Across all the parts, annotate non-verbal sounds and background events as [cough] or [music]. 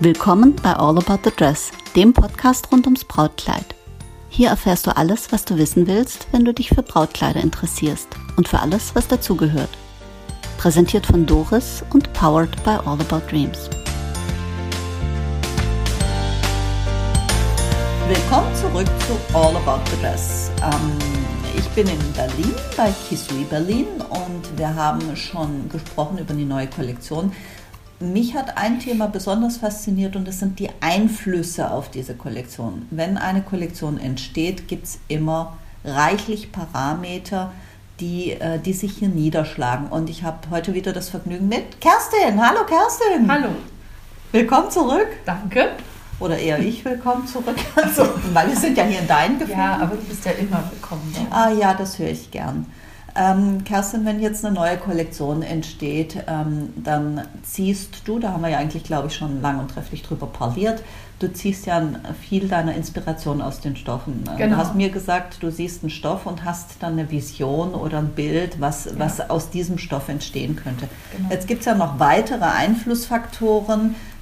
Willkommen bei All About the Dress, dem Podcast rund ums Brautkleid. Hier erfährst du alles, was du wissen willst, wenn du dich für Brautkleider interessierst und für alles, was dazugehört. Präsentiert von Doris und powered by All About Dreams. Willkommen zurück zu All About the Dress. Ähm, ich bin in Berlin bei Kisui Berlin und wir haben schon gesprochen über die neue Kollektion mich hat ein Thema besonders fasziniert und das sind die Einflüsse auf diese Kollektion. Wenn eine Kollektion entsteht, gibt es immer reichlich Parameter, die, äh, die sich hier niederschlagen. Und ich habe heute wieder das Vergnügen mit Kerstin. Hallo Kerstin. Hallo. Willkommen zurück. Danke. Oder eher ich willkommen zurück. Also, weil wir sind ja hier in deinen Gefühlen. Ja, aber du bist ja immer willkommen. Ah ja, das höre ich gern. Ähm, Kerstin, wenn jetzt eine neue Kollektion entsteht, ähm, dann ziehst du, da haben wir ja eigentlich, glaube ich, schon lang und trefflich drüber parliert, du ziehst ja viel deiner Inspiration aus den Stoffen. Genau. Du hast mir gesagt, du siehst einen Stoff und hast dann eine Vision oder ein Bild, was, ja. was aus diesem Stoff entstehen könnte. Genau. Jetzt gibt es ja noch weitere Einflussfaktoren, äh,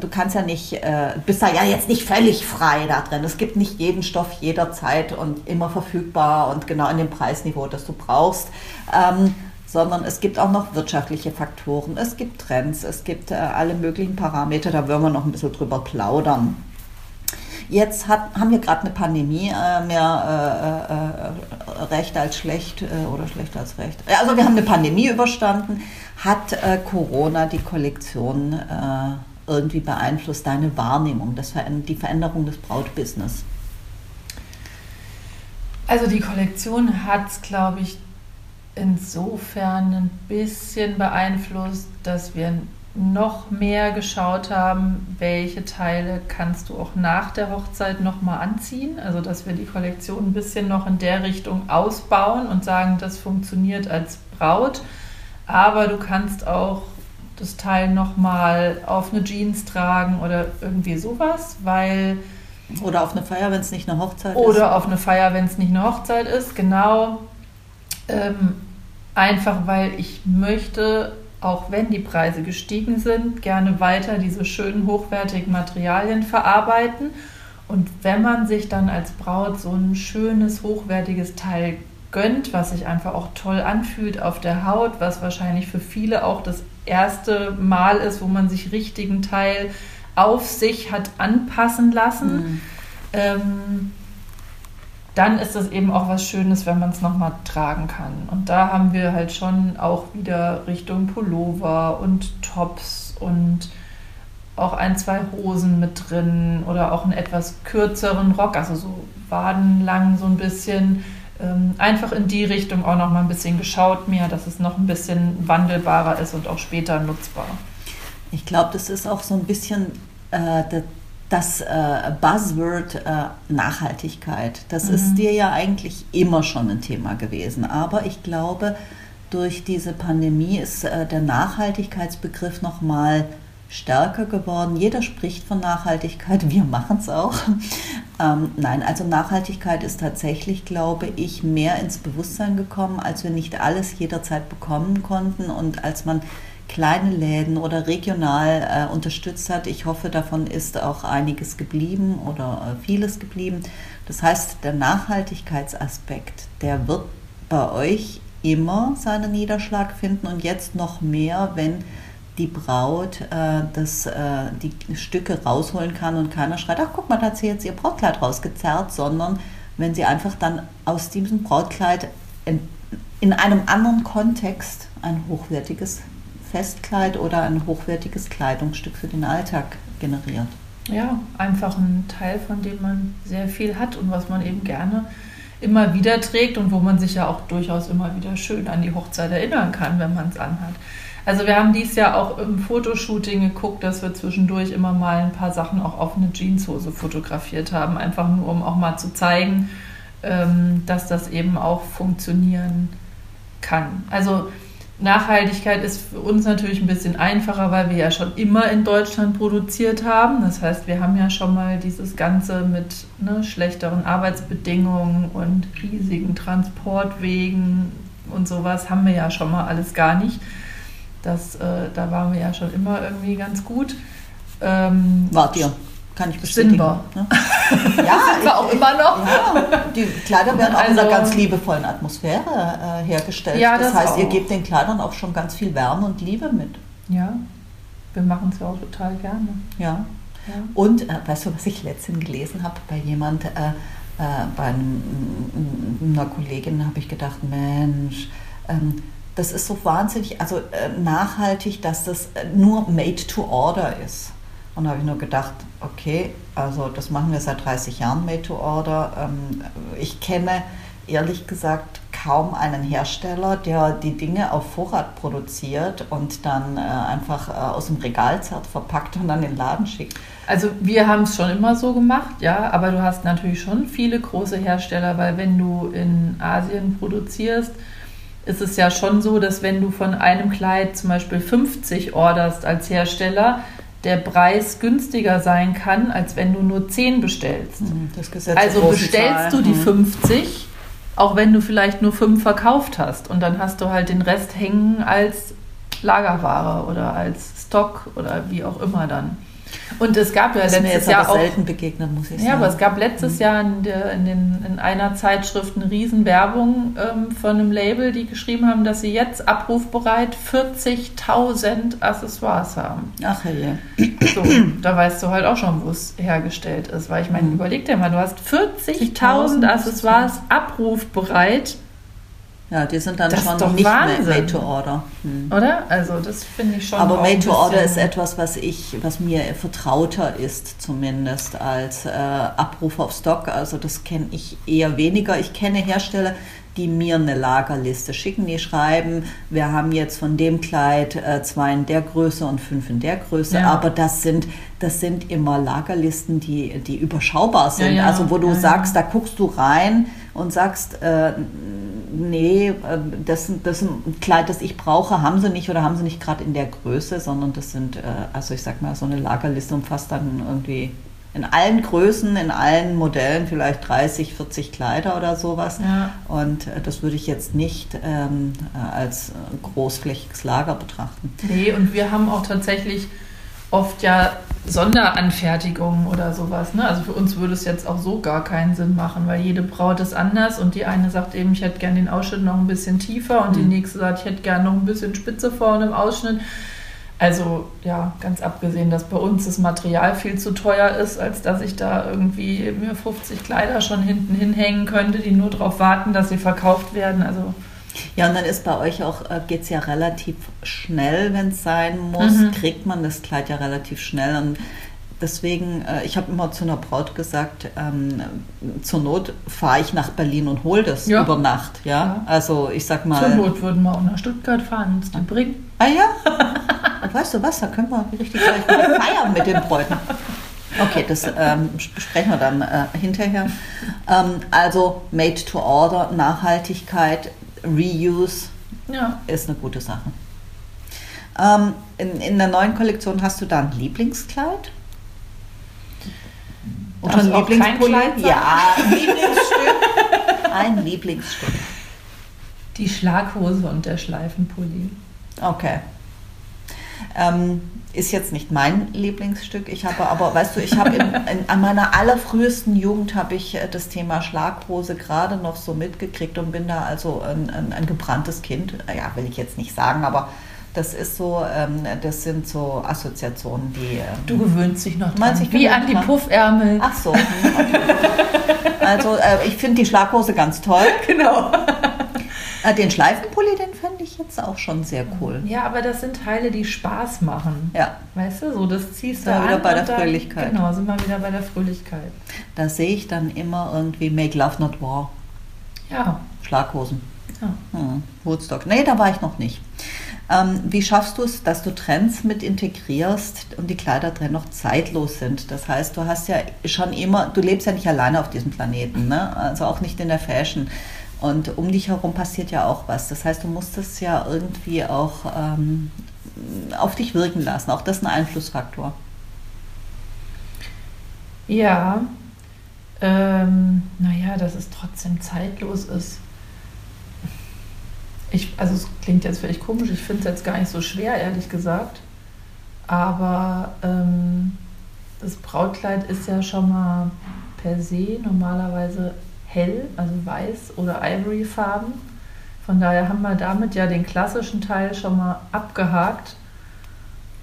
du kannst ja nicht, äh, bist da ja jetzt nicht völlig frei da drin. Es gibt nicht jeden Stoff jederzeit und immer verfügbar und genau in dem Preisniveau, das du brauchst. Ähm, sondern es gibt auch noch wirtschaftliche Faktoren, es gibt Trends, es gibt äh, alle möglichen Parameter, da wollen wir noch ein bisschen drüber plaudern. Jetzt hat, haben wir gerade eine Pandemie, äh, mehr äh, äh, recht als schlecht äh, oder schlecht als recht. Also wir haben eine Pandemie überstanden. Hat äh, Corona die Kollektion äh, irgendwie beeinflusst deine Wahrnehmung, das die Veränderung des Brautbusiness? Also die Kollektion hat es, glaube ich, insofern ein bisschen beeinflusst, dass wir noch mehr geschaut haben, welche Teile kannst du auch nach der Hochzeit nochmal anziehen. Also dass wir die Kollektion ein bisschen noch in der Richtung ausbauen und sagen, das funktioniert als Braut. Aber du kannst auch das Teil nochmal auf eine Jeans tragen oder irgendwie sowas, weil. Oder auf eine Feier, wenn es nicht eine Hochzeit oder ist. Oder auf eine Feier, wenn es nicht eine Hochzeit ist, genau. Ähm, einfach weil ich möchte, auch wenn die Preise gestiegen sind, gerne weiter diese schönen hochwertigen Materialien verarbeiten. Und wenn man sich dann als Braut so ein schönes, hochwertiges Teil gönnt, was sich einfach auch toll anfühlt auf der Haut, was wahrscheinlich für viele auch das erste Mal ist, wo man sich richtigen Teil auf sich hat anpassen lassen. Mhm. Ähm, dann ist das eben auch was Schönes, wenn man es nochmal tragen kann. Und da haben wir halt schon auch wieder Richtung Pullover und Tops und auch ein, zwei Hosen mit drin oder auch einen etwas kürzeren Rock, also so wadenlang so ein bisschen ähm, einfach in die Richtung auch noch mal ein bisschen geschaut mir, dass es noch ein bisschen wandelbarer ist und auch später nutzbar. Ich glaube, das ist auch so ein bisschen äh, das äh, Buzzword äh, Nachhaltigkeit. Das mhm. ist dir ja eigentlich immer schon ein Thema gewesen. Aber ich glaube, durch diese Pandemie ist äh, der Nachhaltigkeitsbegriff noch mal stärker geworden. Jeder spricht von Nachhaltigkeit, wir machen es auch. Ähm, nein, also Nachhaltigkeit ist tatsächlich, glaube ich, mehr ins Bewusstsein gekommen, als wir nicht alles jederzeit bekommen konnten und als man kleine Läden oder regional äh, unterstützt hat. Ich hoffe, davon ist auch einiges geblieben oder äh, vieles geblieben. Das heißt, der Nachhaltigkeitsaspekt, der wird bei euch immer seinen Niederschlag finden und jetzt noch mehr, wenn die Braut äh, das, äh, die Stücke rausholen kann und keiner schreit, ach guck mal, da hat sie jetzt ihr Brautkleid rausgezerrt, sondern wenn sie einfach dann aus diesem Brautkleid in, in einem anderen Kontext ein hochwertiges Festkleid oder ein hochwertiges Kleidungsstück für den Alltag generiert. Ja, einfach ein Teil, von dem man sehr viel hat und was man eben gerne immer wieder trägt und wo man sich ja auch durchaus immer wieder schön an die Hochzeit erinnern kann, wenn man es anhat. Also wir haben dies Jahr auch im Fotoshooting geguckt, dass wir zwischendurch immer mal ein paar Sachen auch auf eine Jeanshose fotografiert haben, einfach nur um auch mal zu zeigen, ähm, dass das eben auch funktionieren kann. Also Nachhaltigkeit ist für uns natürlich ein bisschen einfacher, weil wir ja schon immer in Deutschland produziert haben. Das heißt, wir haben ja schon mal dieses Ganze mit ne, schlechteren Arbeitsbedingungen und riesigen Transportwegen und sowas haben wir ja schon mal alles gar nicht. Das, äh, da waren wir ja schon immer irgendwie ganz gut. Ähm, Wart ihr? Kann ich bestätigen. [laughs] Sind wir. Ne? Ja, sind wir auch immer noch. Ja, die Kleider werden auch in einer Also- ganz liebevollen Atmosphäre äh, hergestellt. Ja, das, das heißt, ihr auch. gebt den Kleidern auch schon ganz viel Wärme und Liebe mit. Ja, wir machen es ja auch total gerne. Ja. Ja. Und äh, weißt du, was ich letztens gelesen habe bei jemand, äh, äh, bei einem, einer Kollegin habe ich gedacht, Mensch, ähm, das ist so wahnsinnig, also äh, nachhaltig, dass das äh, nur made to order ist. Und da habe ich nur gedacht, okay, also das machen wir seit 30 Jahren made to order. Ähm, ich kenne ehrlich gesagt kaum einen Hersteller, der die Dinge auf Vorrat produziert und dann äh, einfach äh, aus dem Regal zerrt, verpackt und dann in den Laden schickt. Also wir haben es schon immer so gemacht, ja, aber du hast natürlich schon viele große Hersteller, weil wenn du in Asien produzierst, ist es ja schon so, dass wenn du von einem Kleid zum Beispiel 50 orderst als Hersteller, der Preis günstiger sein kann, als wenn du nur 10 bestellst. Der Also bestellst Zahl. du die Mhm. 50, auch wenn du vielleicht nur 5 verkauft hast und dann hast du halt den Rest hängen als Lagerware oder als Stock oder wie auch immer dann. Und es gab ja Das ist mir letztes jetzt Jahr aber auch selten begegnet, muss ich sagen. ja, aber es gab letztes Jahr in, der, in, den, in einer Zeitschrift eine Riesenwerbung ähm, von einem Label, die geschrieben haben, dass sie jetzt abrufbereit 40.000 Accessoires haben. Ach je. So, da weißt du halt auch schon, wo es hergestellt ist. Weil ich meine, Mhm. überleg dir mal, du hast 40.000 40.000 Accessoires abrufbereit, Ja, die sind dann Das schon doch nicht Wahnsinn. made to order. Hm. oder? Also das finde ich schon Aber Made to Order ist etwas, was ich, was mir vertrauter ist, zumindest als äh, Abruf auf Stock. Also das kenne ich eher weniger. Ich kenne Hersteller, die mir eine Lagerliste schicken, die schreiben, wir haben jetzt von dem Kleid äh, zwei in der Größe und fünf in der Größe. Ja. Aber das sind, das sind immer Lagerlisten, die, die überschaubar sind. Ja, ja. Also wo du sagst, da guckst du rein und sagst, äh, nee, äh, das, das ist ein Kleid, das ich brauche, haben sie nicht oder haben sie nicht gerade in der Größe, sondern das sind, äh, also ich sag mal, so eine Lagerliste umfasst dann irgendwie in allen Größen, in allen Modellen vielleicht 30, 40 Kleider oder sowas. Ja. Und äh, das würde ich jetzt nicht ähm, äh, als großflächiges Lager betrachten. Nee, und wir haben auch tatsächlich oft ja Sonderanfertigungen oder sowas. Ne? Also für uns würde es jetzt auch so gar keinen Sinn machen, weil jede Braut ist anders und die eine sagt eben, ich hätte gern den Ausschnitt noch ein bisschen tiefer und die Mhm. nächste sagt, ich hätte gern noch ein bisschen Spitze vorne im Ausschnitt. Also ja, ganz abgesehen, dass bei uns das Material viel zu teuer ist, als dass ich da irgendwie mir 50 Kleider schon hinten hinhängen könnte, die nur darauf warten, dass sie verkauft werden. Also Ja, und dann ist bei euch auch, äh, geht es ja relativ schnell, wenn es sein muss, Mhm. kriegt man das Kleid ja relativ schnell. Und deswegen, äh, ich habe immer zu einer Braut gesagt, ähm, zur Not fahre ich nach Berlin und hole das Ja. über Nacht. Ja? Ja. Also ich sag zur mal. Not würden wir auch nach Stuttgart fahren, uns die bringen. Ah ja? Und [laughs] weißt du was, da können wir richtig gleich feiern mit den Bräuten. Okay, das ähm, besprechen wir dann äh, hinterher. Ähm, also Made to Order, Nachhaltigkeit, Reuse, Ja. ist eine gute Sache. Ähm, in, in der neuen Kollektion hast du da ein Lieblingskleid? Kein Kleid sein? Ja, ein Lieblingsstück. ein Lieblingsstück. Die Schlaghose und der Schleifenpulli. Okay. Ähm, ist jetzt nicht mein Lieblingsstück. Ich habe aber, weißt du, ich habe in, in, an meiner allerfrühesten Jugend habe ich äh, das Thema Schlaghose gerade noch so mitgekriegt und bin da also ein, ein, ein gebranntes Kind. Ja, will ich jetzt nicht sagen, aber das ist so, ähm, das sind so Assoziationen, die. Ähm, Du gewöhnst dich noch dran. Wie an die? Puffärmel. Ach so. Okay. Also äh, ich finde die Schlaghose ganz toll. [laughs] genau. Äh, den Schleifenpulli, den fände ich jetzt auch schon sehr cool. Ja, aber das sind Teile, die Spaß machen. Ja, Weißt du, so das ziehst du Da an. wieder bei der dann- Fröhlichkeit. Genau, sind wir wieder bei der Fröhlichkeit. da sehe ich dann immer irgendwie Make Love Not War. Ja. Schlaghosen. ja. Hm, Woodstock. Nee, da war ich noch nicht. Ähm, wie schaffst du es, dass du Trends mit integrierst und die Kleider dennoch zeitlos sind? Das heißt, du hast ja schon immer, du lebst ja nicht alleine auf diesem Planeten, ne? also auch nicht in der Fashion. Und um dich herum passiert ja auch was. Das heißt, du musst es ja irgendwie auch ähm, auf dich wirken lassen. Auch das ist ein Einflussfaktor. Ja. Ähm, naja, dass es trotzdem zeitlos ist. Ich, also es klingt jetzt vielleicht komisch, ich finde es jetzt gar nicht so schwer, ehrlich gesagt. Aber ähm, das Brautkleid ist ja schon mal per se normalerweise hell, also weiß oder ivoryfarben. Von daher haben wir damit ja den klassischen Teil schon mal abgehakt.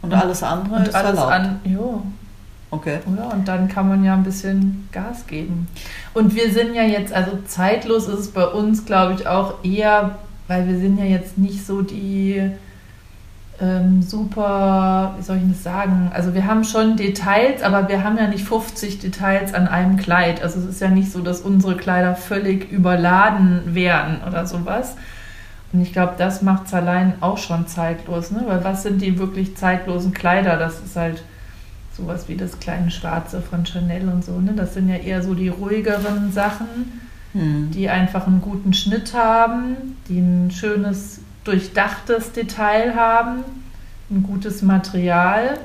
Und alles andere Und ist alles erlaubt. an, jo, Okay. oder? Und dann kann man ja ein bisschen Gas geben. Und wir sind ja jetzt, also zeitlos ist es bei uns, glaube ich, auch eher, weil wir sind ja jetzt nicht so die ähm, super, wie soll ich das sagen? Also wir haben schon Details, aber wir haben ja nicht 50 Details an einem Kleid. Also es ist ja nicht so, dass unsere Kleider völlig überladen wären oder sowas. Und ich glaube, das macht es allein auch schon zeitlos, ne? Weil was sind die wirklich zeitlosen Kleider? Das ist halt sowas wie das kleine Schwarze von Chanel und so, ne? Das sind ja eher so die ruhigeren Sachen, Hm. die einfach einen guten Schnitt haben, die ein schönes, durchdachtes Detail haben, ein gutes Material.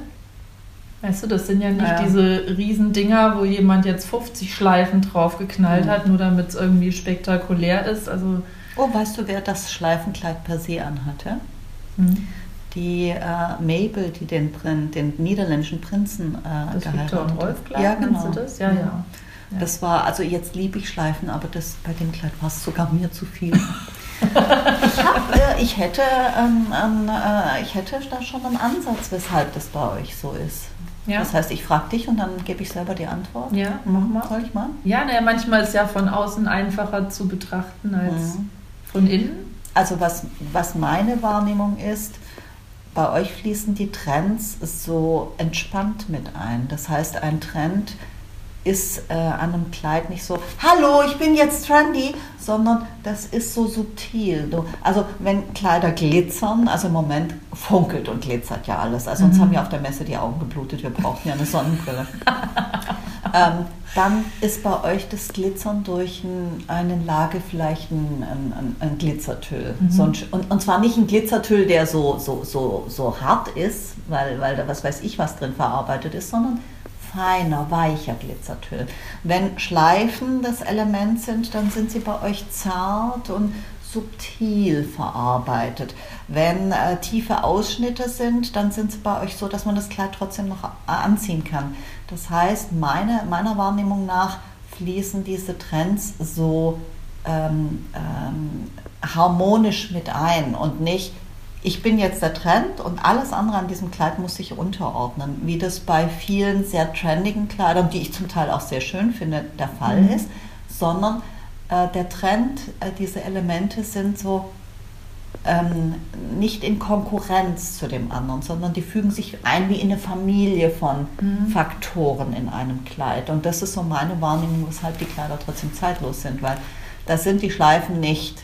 Weißt du, das sind ja nicht Ja. diese Riesendinger, wo jemand jetzt 50 Schleifen draufgeknallt Mhm. hat, nur damit es irgendwie spektakulär ist. Also, Oh, weißt du, wer das Schleifenkleid per se anhatte? hm. Die äh, Mabel, die den, Prin den niederländischen Prinzen äh, das geheiratet hat. Ja, genau. du das? Ja, ja. Ja. Das war, also jetzt liebe ich Schleifen, aber das, bei dem Kleid war es sogar mir zu viel. [laughs] ich, hab, äh, ich, hätte, ähm, ähm, äh, ich hätte da schon einen Ansatz, weshalb das bei euch so ist. Ja. Das heißt, ich frage dich und dann gebe ich selber die Antwort. Ja, mach mal. Soll ich mal? Ja, naja, manchmal ist ja von außen einfacher zu betrachten als Mhm. von innen. Also was, was meine Wahrnehmung ist, bei euch fließen die Trends so entspannt mit ein. Das heißt, ein Trend ist äh, an einem Kleid nicht so, hallo, ich bin jetzt trendy, sondern das ist so subtil. Also wenn Kleider glitzern, also im Moment funkelt und glitzert ja alles. Also uns Mhm. haben ja auf der Messe die Augen geblutet, wir brauchen ja eine Sonnenbrille. [laughs] ähm, dann ist bei euch das Glitzern durch ein, eine Lage vielleicht ein, ein, ein, Glitzertüll. Mhm. So und, und zwar nicht ein Glitzertüll, der so, so, so, so hart ist, weil, weil da was weiß ich was drin verarbeitet ist, sondern feiner, weicher Glitzertüll. Wenn Schleifen das Element sind, dann sind sie bei euch zart und subtil verarbeitet. Wenn äh, tiefe Ausschnitte sind, dann sind sie bei euch so, dass man das Kleid trotzdem noch a- anziehen kann. Das heißt, meine, meiner Wahrnehmung nach fließen diese Trends so ähm, ähm, harmonisch mit ein und nicht, ich bin jetzt der Trend und alles andere an diesem Kleid muss sich unterordnen, wie das bei vielen sehr trendigen Kleidern, die ich zum Teil auch sehr schön finde, der Fall Mhm. ist, sondern äh, der Trend, äh, diese Elemente sind so ähm, nicht in Konkurrenz zu dem anderen, sondern die fügen sich ein wie in eine Familie von Mhm. Faktoren in einem Kleid. Und das ist so meine Wahrnehmung, weshalb die Kleider trotzdem zeitlos sind, weil da sind die Schleifen nicht,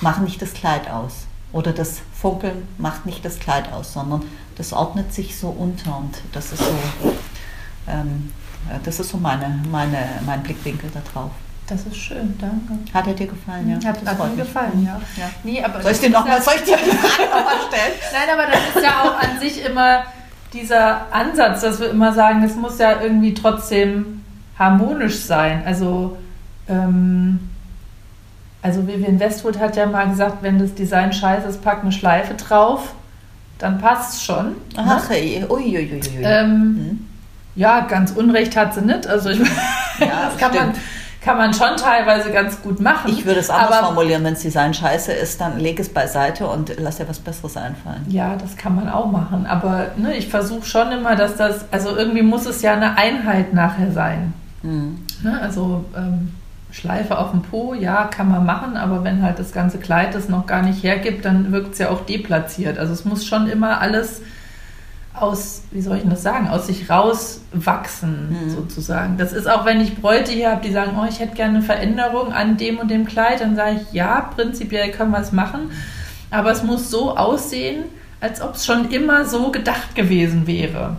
machen nicht das Kleid aus. Oder das Funkeln macht nicht das Kleid aus, sondern das ordnet sich so unter und das ist so, ähm, äh, das ist so meine, meine, mein Blickwinkel da drauf. Das ist schön, danke. Hat er dir gefallen? Ja, Hat, Das hat mir gefallen, ja. Ja. Nee, aber Soll ich dir nochmal soll ich dir [laughs] die Frage nochmal stellen? Nein, aber das ist ja auch an sich immer dieser Ansatz, dass wir immer sagen, es muss ja irgendwie trotzdem harmonisch sein. Also, ähm, also Vivian Westwood hat ja mal gesagt, wenn das Design scheiße ist, pack eine Schleife drauf, dann passt es schon. Ach, ey, uiuiui. Ähm, Hm. ja, ganz Unrecht hat sie nicht. Also ich, Ja, [laughs] das kann man, kann man schon teilweise ganz gut machen. Ich würde es anders aber, formulieren, wenn das Design scheiße ist, dann leg es beiseite und lass dir was Besseres einfallen. Ja, das kann man auch machen. Aber ne, ich versuche schon immer, dass das, also irgendwie muss es ja eine Einheit nachher sein. Hm. Ne? Also ähm, Schleife auf dem Po, ja, kann man machen, aber wenn halt das ganze Kleid das noch gar nicht hergibt, dann wirkt es ja auch deplatziert. Also es muss schon immer alles aus, wie soll ich denn das sagen, aus sich rauswachsen, Mhm. sozusagen. Das ist auch, wenn ich Bräute hier habe, die sagen, oh, ich hätte gerne eine Veränderung an dem und dem Kleid, dann sage ich, ja, prinzipiell können wir es machen, aber es muss so aussehen, als ob es schon immer so gedacht gewesen wäre.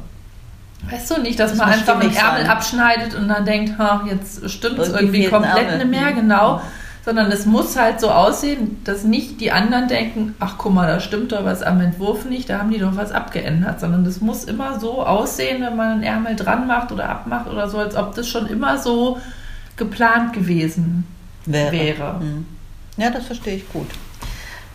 Weißt du, nicht, dass Das man einfach den Ärmel sein. abschneidet und dann denkt, ha, jetzt stimmt es Irgendwie komplett nicht mehr, genau. Sondern es muss halt so aussehen, dass nicht die anderen denken, ach guck mal, da stimmt doch was am Entwurf nicht, da haben die doch was abgeändert. Sondern das muss immer so aussehen, wenn man einen Ärmel dran macht oder abmacht oder so, als ob das schon immer so geplant gewesen Wäre. wäre. Hm. Ja, das verstehe ich gut.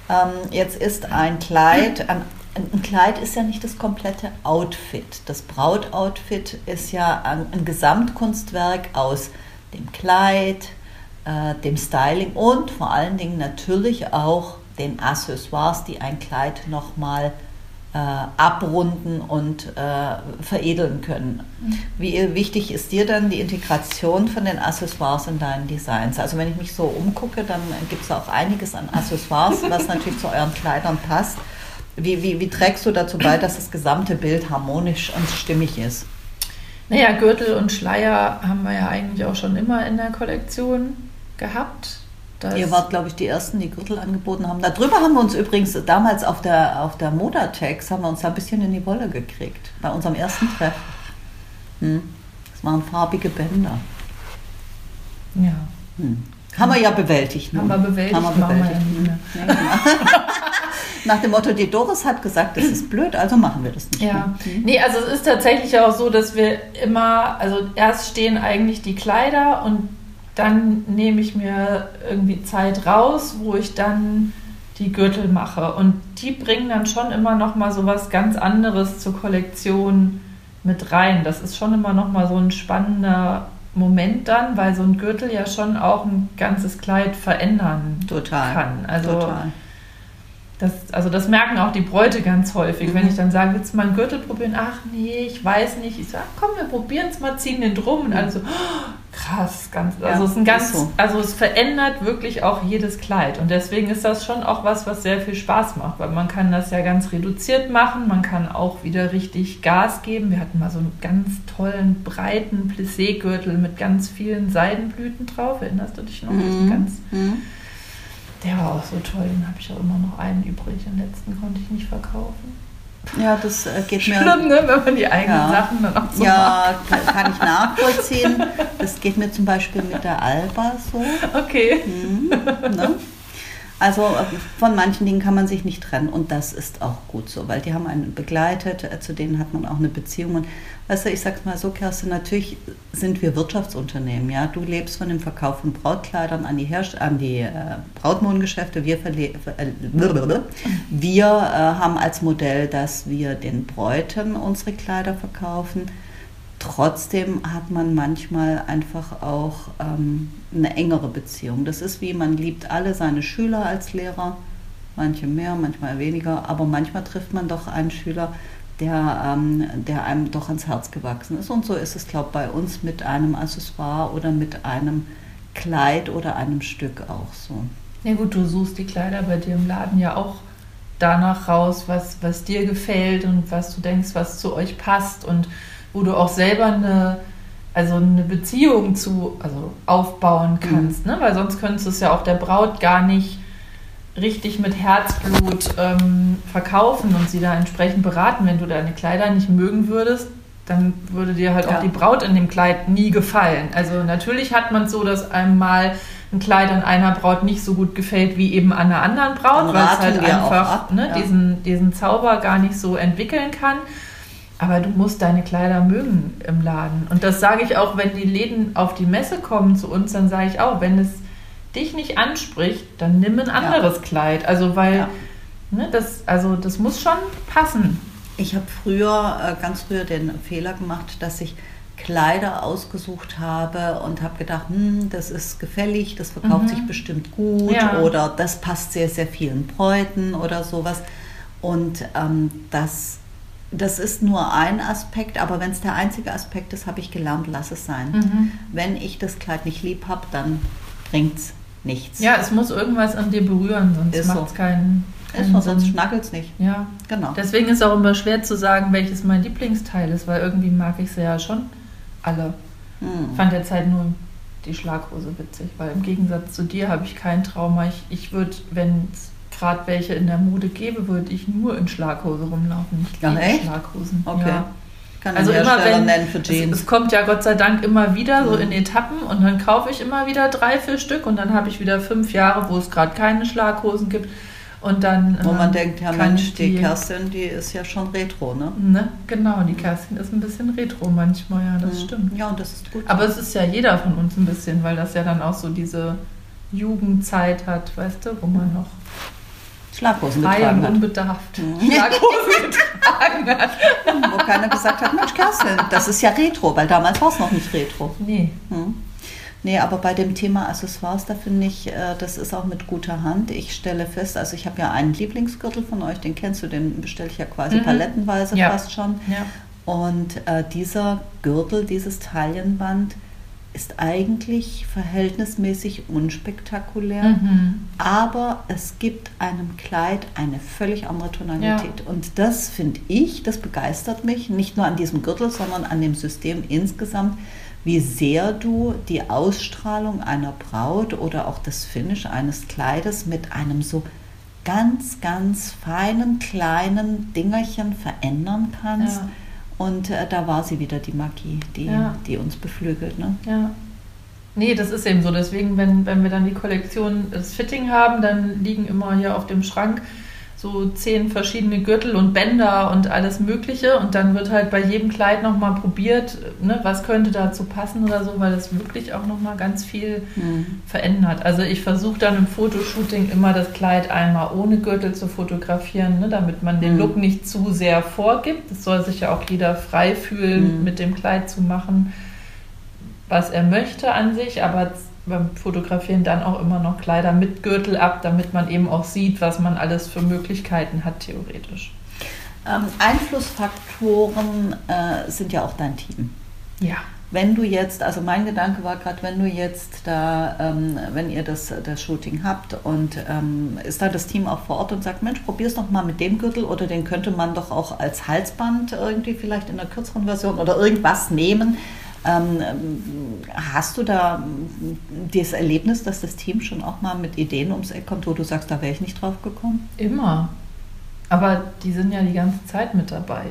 Ähm, jetzt ist ein Kleid, ein, ein Kleid ist ja nicht das komplette Outfit. Das Brautoutfit ist ja ein, ein Gesamtkunstwerk aus dem Kleid, äh, dem Styling und vor allen Dingen natürlich auch den Accessoires, die ein Kleid nochmal äh, abrunden und äh, veredeln können. Mhm. Wie wichtig ist dir dann die Integration von den Accessoires in deinen Designs? Also wenn ich mich so umgucke, dann gibt es auch einiges an Accessoires, was natürlich zu euren Kleidern passt. Wie, wie, wie trägst du dazu bei, dass das gesamte Bild harmonisch und stimmig ist? Naja, Gürtel und Schleier haben wir ja eigentlich auch schon immer in der Kollektion gehabt. Ihr wart, glaube ich, die Ersten, die Gürtel angeboten haben. Darüber haben wir uns übrigens damals auf der, auf der Modatex, haben wir uns da ein bisschen in die Wolle gekriegt. Bei unserem ersten Treff. Hm. Das waren farbige Bänder. Ja. Hm. Haben wir ja bewältigt. Haben wir bewältigt, haben wir bewältigt. Wir ja nicht mehr. [laughs] Nach dem Motto, die Doris hat gesagt, das ist blöd, also machen wir das nicht. Ja, mehr. Nee, also es ist tatsächlich auch so, dass wir immer, also erst stehen eigentlich die Kleider und dann nehme ich mir irgendwie Zeit raus, wo ich dann die Gürtel mache. Und die bringen dann schon immer noch mal so was ganz anderes zur Kollektion mit rein. Das ist schon immer noch mal so ein spannender Moment dann, weil so ein Gürtel ja schon auch ein ganzes Kleid verändern Total. kann. Also Total. Das, also das merken auch die Bräute ganz häufig, mhm. wenn ich dann sage, willst du mal einen Gürtel probieren? Ach nee, ich weiß nicht. Ich sage, komm, wir probieren es mal, ziehen den drum. Und alle so, oh, krass, ganz, also es ist ein ganz, so. also es verändert wirklich auch jedes Kleid. Und deswegen ist das schon auch was, was sehr viel Spaß macht, weil man kann das ja ganz reduziert machen, man kann auch wieder richtig Gas geben. Wir hatten mal so einen ganz tollen, breiten Plissé-Gürtel mit ganz vielen Seidenblüten drauf. Erinnerst du dich noch? Mhm. Ganz, mhm der war auch so toll, den habe ich auch immer noch einen übrig. Den letzten konnte ich nicht verkaufen. Ja, das äh, geht Schlimm, [laughs] mir. Schlimm, ne? wenn man die eigenen ja. Sachen dann auch so Ja, macht. kann ich nachvollziehen. Das geht mir zum Beispiel mit der Alba so. [laughs] Okay. Hm, ne? Also von manchen Dingen kann man sich nicht trennen und das ist auch gut so, weil die haben einen begleitet, äh, zu denen hat man auch eine Beziehung. Und weißt du, ich sag's mal so, Kerstin, natürlich sind wir Wirtschaftsunternehmen, ja. Du lebst von dem Verkauf von Brautkleidern an die, Herst an die äh, Brautmodengeschäfte. Wir, äh, wir äh, haben als Modell, dass wir den Bräuten unsere Kleider verkaufen Trotzdem hat man manchmal einfach auch ähm, eine engere Beziehung. Das ist wie, man liebt alle seine Schüler als Lehrer, manche mehr, manchmal weniger, aber manchmal trifft man doch einen Schüler, der, ähm, der einem doch ans Herz gewachsen ist. Und so ist es, glaube ich, bei uns mit einem Accessoire oder mit einem Kleid oder einem Stück auch so. Ja gut, du suchst die Kleider bei dir im Laden ja auch danach raus, was, was dir gefällt und was du denkst, was zu euch passt und wo du auch selber eine, also eine Beziehung zu, also aufbauen kannst, mhm. ne? weil sonst könntest du es ja auch der Braut gar nicht richtig mit Herzblut ähm, verkaufen und sie da entsprechend beraten. Wenn du deine Kleider nicht mögen würdest, dann würde dir halt ja. auch die Braut in dem Kleid nie gefallen. Also natürlich hat man es so, dass einem mal ein Kleid an einer Braut nicht so gut gefällt wie eben an einer anderen Braut, weil es halt einfach ne, ja. diesen, diesen Zauber gar nicht so entwickeln kann. Aber du musst deine Kleider mögen im Laden. Und das sage ich auch, wenn die Läden auf die Messe kommen zu uns, dann sage ich auch, wenn es dich nicht anspricht, dann nimm ein anderes ja. Kleid. Also weil, ja. ne, das, also das muss schon passen. Ich habe früher, äh, ganz früher den Fehler gemacht, dass ich Kleider ausgesucht habe und habe gedacht, hm, das ist gefällig, das verkauft mhm. sich bestimmt gut ja. oder das passt sehr, sehr vielen Bräuten oder sowas. Und ähm, das das ist nur ein Aspekt, aber wenn es der einzige Aspekt ist, habe ich gelernt, lass es sein. Mhm. Wenn ich das Kleid nicht lieb habe, dann bringt es nichts. Ja, es muss irgendwas an dir berühren, sonst macht es so. keinen, ist Sonst schnackelt es nicht. Ja, genau. Deswegen ist es auch immer schwer zu sagen, welches mein Lieblingsteil ist, weil irgendwie mag ich sie ja schon alle. Mhm. Fand halt nur die Schlaghose witzig, weil im Gegensatz zu dir habe ich kein Trauma. Ich, ich würde, wenn es gerade welche in der Mode gäbe, würde ich nur in Schlaghose rumlaufen. Ich liebe echt? Schlaghosen. Okay. Ja. Kann also immer wenn es, es, kommt ja Gott sei Dank immer wieder mhm. so in Etappen und dann kaufe ich immer wieder drei, vier Stück und dann habe ich wieder fünf Jahre, wo es gerade keine Schlaghosen gibt. Und dann, Wo man ähm, denkt, ja Mensch, die, die Kerstin, die ist ja schon retro, ne? ne? Genau, die Kerstin ist ein bisschen retro manchmal, ja, das mhm. stimmt. Ja, und das ist gut. Aber es ist ja jeder von uns ein bisschen, weil das ja dann auch so diese Jugendzeit hat, weißt du, wo man noch Schlaghosen frei getragen hat. unbedarft [laughs] Schlaghosen [laughs] getragen hat. Wo keiner gesagt hat, Mensch, Kerstin, das ist ja Retro, weil damals war es noch nicht Retro. Nee. Hm. Nee, aber bei dem Thema Accessoires, da finde ich, äh, das ist auch mit guter Hand. Ich stelle fest, also ich habe ja einen Lieblingsgürtel von euch, den kennst du, den bestelle ich ja quasi Mhm. palettenweise Ja. fast schon. Ja. Und äh, dieser Gürtel, dieses Taillenband, ist eigentlich verhältnismäßig unspektakulär, Mhm. aber es gibt einem Kleid eine völlig andere Tonalität. Und das finde ich, das begeistert mich, nicht nur an diesem Gürtel, sondern an dem System insgesamt, wie sehr du die Ausstrahlung einer Braut oder auch das Finish eines Kleides mit einem so ganz, ganz feinen, kleinen Dingerchen verändern kannst. Ja. Und äh, da war sie wieder, die Magie, die, Ja. die uns beflügelt. Ne? Ja. Nee, das ist eben so. Deswegen, wenn, wenn wir dann die Kollektion, das Fitting haben, dann liegen immer hier auf dem Schrank so zehn verschiedene Gürtel und Bänder und alles Mögliche. Und dann wird halt bei jedem Kleid nochmal probiert, ne, was könnte dazu passen oder so, weil es wirklich auch nochmal ganz viel Mhm. verändert. Also ich versuche dann im Fotoshooting immer das Kleid einmal ohne Gürtel zu fotografieren, ne, damit man den Mhm. Look nicht zu sehr vorgibt. Es soll sich ja auch jeder frei fühlen, Mhm. mit dem Kleid zu machen, was er möchte an sich, aber beim Fotografieren dann auch immer noch Kleider mit Gürtel ab, damit man eben auch sieht, was man alles für Möglichkeiten hat theoretisch. Ähm, Einflussfaktoren äh, sind ja auch dein Team. Ja. Wenn du jetzt, also mein Gedanke war gerade, wenn du jetzt da, ähm, wenn ihr das, das Shooting habt und ähm, ist da das Team auch vor Ort und sagt, Mensch, probier's doch mal mit dem Gürtel oder den könnte man doch auch als Halsband irgendwie vielleicht in der kürzeren Version oder irgendwas nehmen. Ähm, hast du da das Erlebnis, dass das Team schon auch mal mit Ideen ums Eck kommt, wo du sagst, da wäre ich nicht drauf gekommen? Immer. Aber die sind ja die ganze Zeit mit dabei.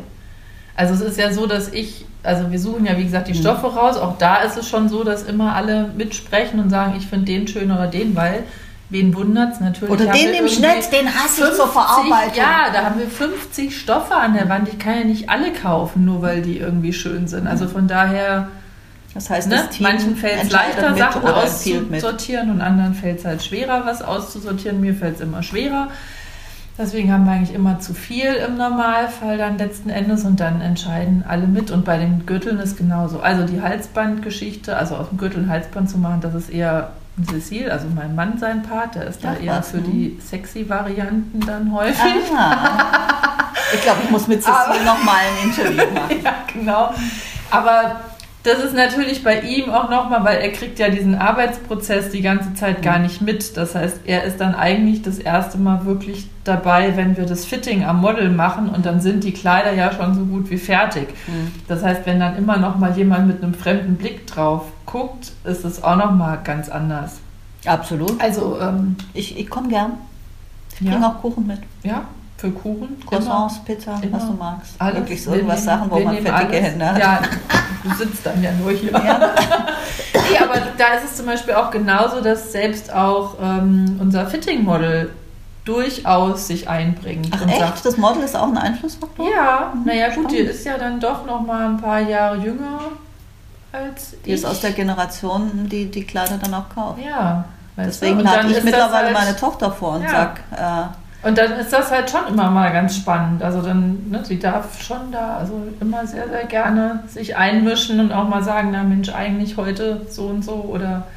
Also es ist ja so, dass ich, also wir suchen ja wie gesagt die Mhm. Stoffe raus. Auch da ist es schon so, dass immer alle mitsprechen und sagen, ich finde den schön oder den, weil wen wundert es natürlich. Oder den wir nehme ich irgendwie nicht, den hasse ich zur Verarbeitung. Ja, da haben wir 50 Stoffe an der Wand. Ich kann ja nicht alle kaufen, nur weil die irgendwie schön sind. Also von daher, Das heißt, ne, das manchen fällt es leichter, Sachen auszusortieren und anderen fällt es halt schwerer, was auszusortieren. Mir fällt es immer schwerer. Deswegen haben wir eigentlich immer zu viel im Normalfall dann letzten Endes und dann entscheiden alle mit. Und bei den Gürteln ist genauso. Also die Halsbandgeschichte, also aus dem Gürtel ein Halsband zu machen, das ist eher Cecil, also mein Mann sein Part, der ist da Ach eher was, für hm. die sexy Varianten dann häufig. Ah. Ich glaube, ich muss mit Cecile noch mal ein Interview [laughs] machen. ja, genau. Aber das ist natürlich bei ihm auch nochmal, weil er kriegt ja diesen Arbeitsprozess die ganze Zeit gar nicht mit. Das heißt, er ist dann eigentlich das erste Mal wirklich dabei, wenn wir das Fitting am Model machen und dann sind die Kleider ja schon so gut wie fertig. Mhm. Das heißt, wenn dann immer noch mal jemand mit einem fremden Blick drauf guckt, ist es auch noch mal ganz anders. Absolut. Also ähm, Ich, ich komme gern. Ich Ja. bringe auch Kuchen mit. ja, für Kuchen Croissants, Pizza, Immer. was du magst. Alles. Wirklich so irgendwas nehmen- Sachen, wo man fettige alles. Hände hat. Ja, du sitzt dann ja nur hier. Ja. [laughs] Nee, aber da ist es zum Beispiel auch genauso, dass selbst auch ähm, unser Fitting-Model durchaus sich einbringt Ach und echt? sagt, Das Model ist auch ein Einflussfaktor? ja, naja gut, die ist ja dann doch noch mal ein paar Jahre jünger als Die ich. ist aus der Generation, die die Kleider dann auch kauft. ja, Deswegen lade ich mittlerweile halt, meine Tochter vor und Ja. sag, äh, Und dann ist das halt schon immer mal ganz spannend. Also dann, ne, sie darf schon da also immer sehr, sehr gerne sich einmischen und auch mal sagen, na Mensch, eigentlich heute so und so oder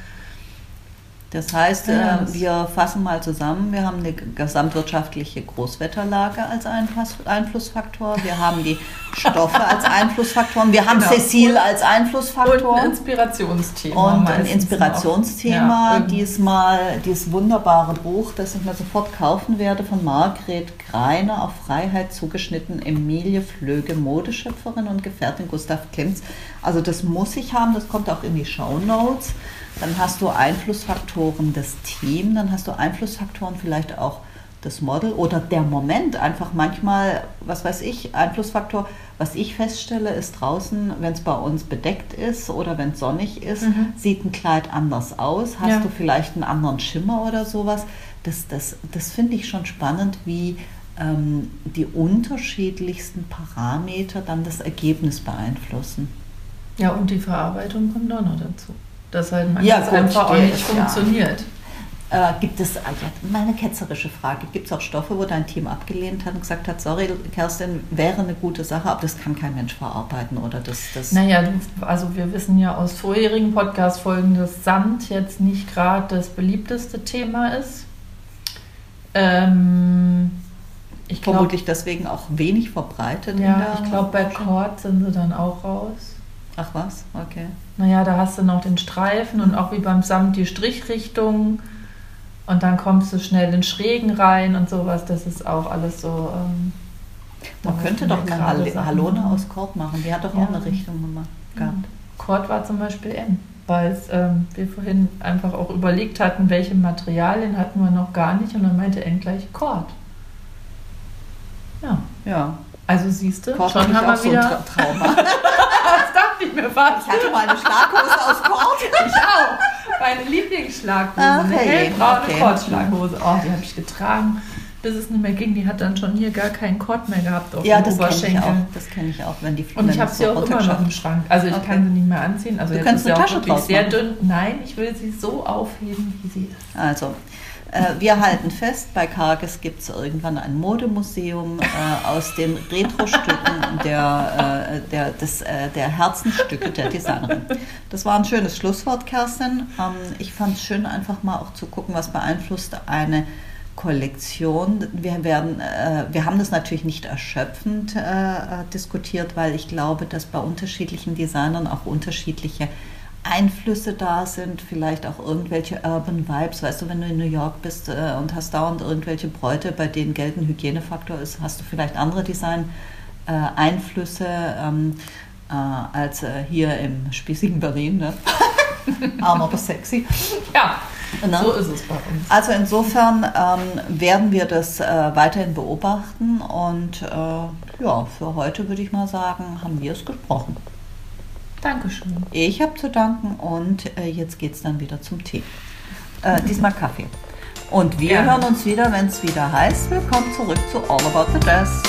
Das heißt, Ja, äh, das- wir fassen mal zusammen. Wir haben eine gesamtwirtschaftliche Großwetterlage als Einfluss- Einflussfaktor. Wir haben die Stoffe als [laughs] Einflussfaktoren. Wir haben Genau. Cecile als und Einflussfaktor. ein Inspirationsthema. Und ein Inspirationsthema. Ja, diesmal dieses wunderbare Buch, das ich mir sofort kaufen werde, von Margret Greiner auf Freiheit zugeschnitten, Emilie Flöge, Modeschöpferin und Gefährtin Gustav Klimts. Also das muss ich haben, das kommt auch in die Show Notes. Dann hast du Einflussfaktoren des Teams, dann hast du Einflussfaktoren vielleicht auch das Model oder der Moment. Einfach manchmal, was weiß ich, Einflussfaktor. Was ich feststelle, ist draußen, wenn es bei uns bedeckt ist oder wenn es sonnig ist, Mhm. sieht ein Kleid anders aus. Hast Ja. du vielleicht einen anderen Schimmer oder sowas? Das, das, das finde ich schon spannend, wie ähm, die unterschiedlichsten Parameter dann das Ergebnis beeinflussen. Ja, und die Verarbeitung kommt auch noch dazu. Dass halt manches Ja, gut, einfach auch nicht ist ja- funktioniert. Äh, gibt es, ah, ja, meine ketzerische Frage, gibt es auch Stoffe, wo dein Team abgelehnt hat und gesagt hat, sorry, Kerstin, wäre eine gute Sache, aber das kann kein Mensch verarbeiten oder das... das naja, also wir wissen ja aus vorherigen Podcast-Folgen, dass Sand jetzt nicht gerade das beliebteste Thema ist. Ähm, ich glaub, Vermutlich deswegen auch wenig verbreitet. Ja, ich glaube, bei Cord sind sie dann auch raus. Ach was, okay. Naja, da hast du noch den Streifen und auch wie beim Samt die Strichrichtung und dann kommst du schnell in Schrägen rein und sowas. Das ist auch alles so. Ähm, Man könnte doch eine Hal Halone aus Kord machen. Die hat doch ja. auch eine Richtung gemacht. Kord war zum Beispiel N, weil ähm, wir vorhin einfach auch überlegt hatten, welche Materialien hatten wir noch gar nicht und dann meinte N gleich Kord. Ja. Ja. Also siehst du, schon haben wir wieder so Tra Trauma. [laughs] ich mir fast. Ich hatte mal eine Schlaghose aus Kord. [laughs] ich auch. Meine Lieblingsschlaghose. Okay. Eine hellbraune okay. Kordschlaghose. Oh, die habe ich getragen, bis es nicht mehr ging. Die hat dann schon hier gar keinen Kord mehr gehabt auf ja, dem Oberschenkel. Ja, das kenne ich auch, wenn die Und ich habe sie auch immer noch im Schrank. Also ich okay. kann sie nicht mehr anziehen. Also du ist sie auch wirklich sehr dünn. Nein, ich will sie so aufheben, wie sie ist. Also, wir halten fest, bei Karges gibt es irgendwann ein Modemuseum äh, aus den Retro-Stücken der, äh, der, des, äh, der Herzenstücke der Designerin. Das war ein schönes Schlusswort, Kerstin. Ähm, ich fand es schön, einfach mal auch zu gucken, was beeinflusst eine Kollektion. Wir, werden, äh, wir haben das natürlich nicht erschöpfend äh, diskutiert, weil ich glaube, dass bei unterschiedlichen Designern auch unterschiedliche Einflüsse da sind, vielleicht auch irgendwelche Urban Vibes. Weißt du, wenn du in New York bist äh, und hast dauernd irgendwelche Bräute, bei denen Geld ein Hygienefaktor ist, hast du vielleicht andere Design-Einflüsse äh, ähm, äh, als äh, hier im spießigen Berlin. Ne? Arm [laughs] aber sexy. Ja. Ne? So ist es bei uns. Also insofern ähm, werden wir das äh, weiterhin beobachten und ja, für heute würde ich mal sagen, haben wir es gesprochen. Dankeschön. Ich habe zu danken und äh, jetzt geht es dann wieder zum Tee. Äh, diesmal Kaffee. Und wir Gerne. hören uns wieder, wenn es wieder heißt, willkommen zurück zu All About the Jazz.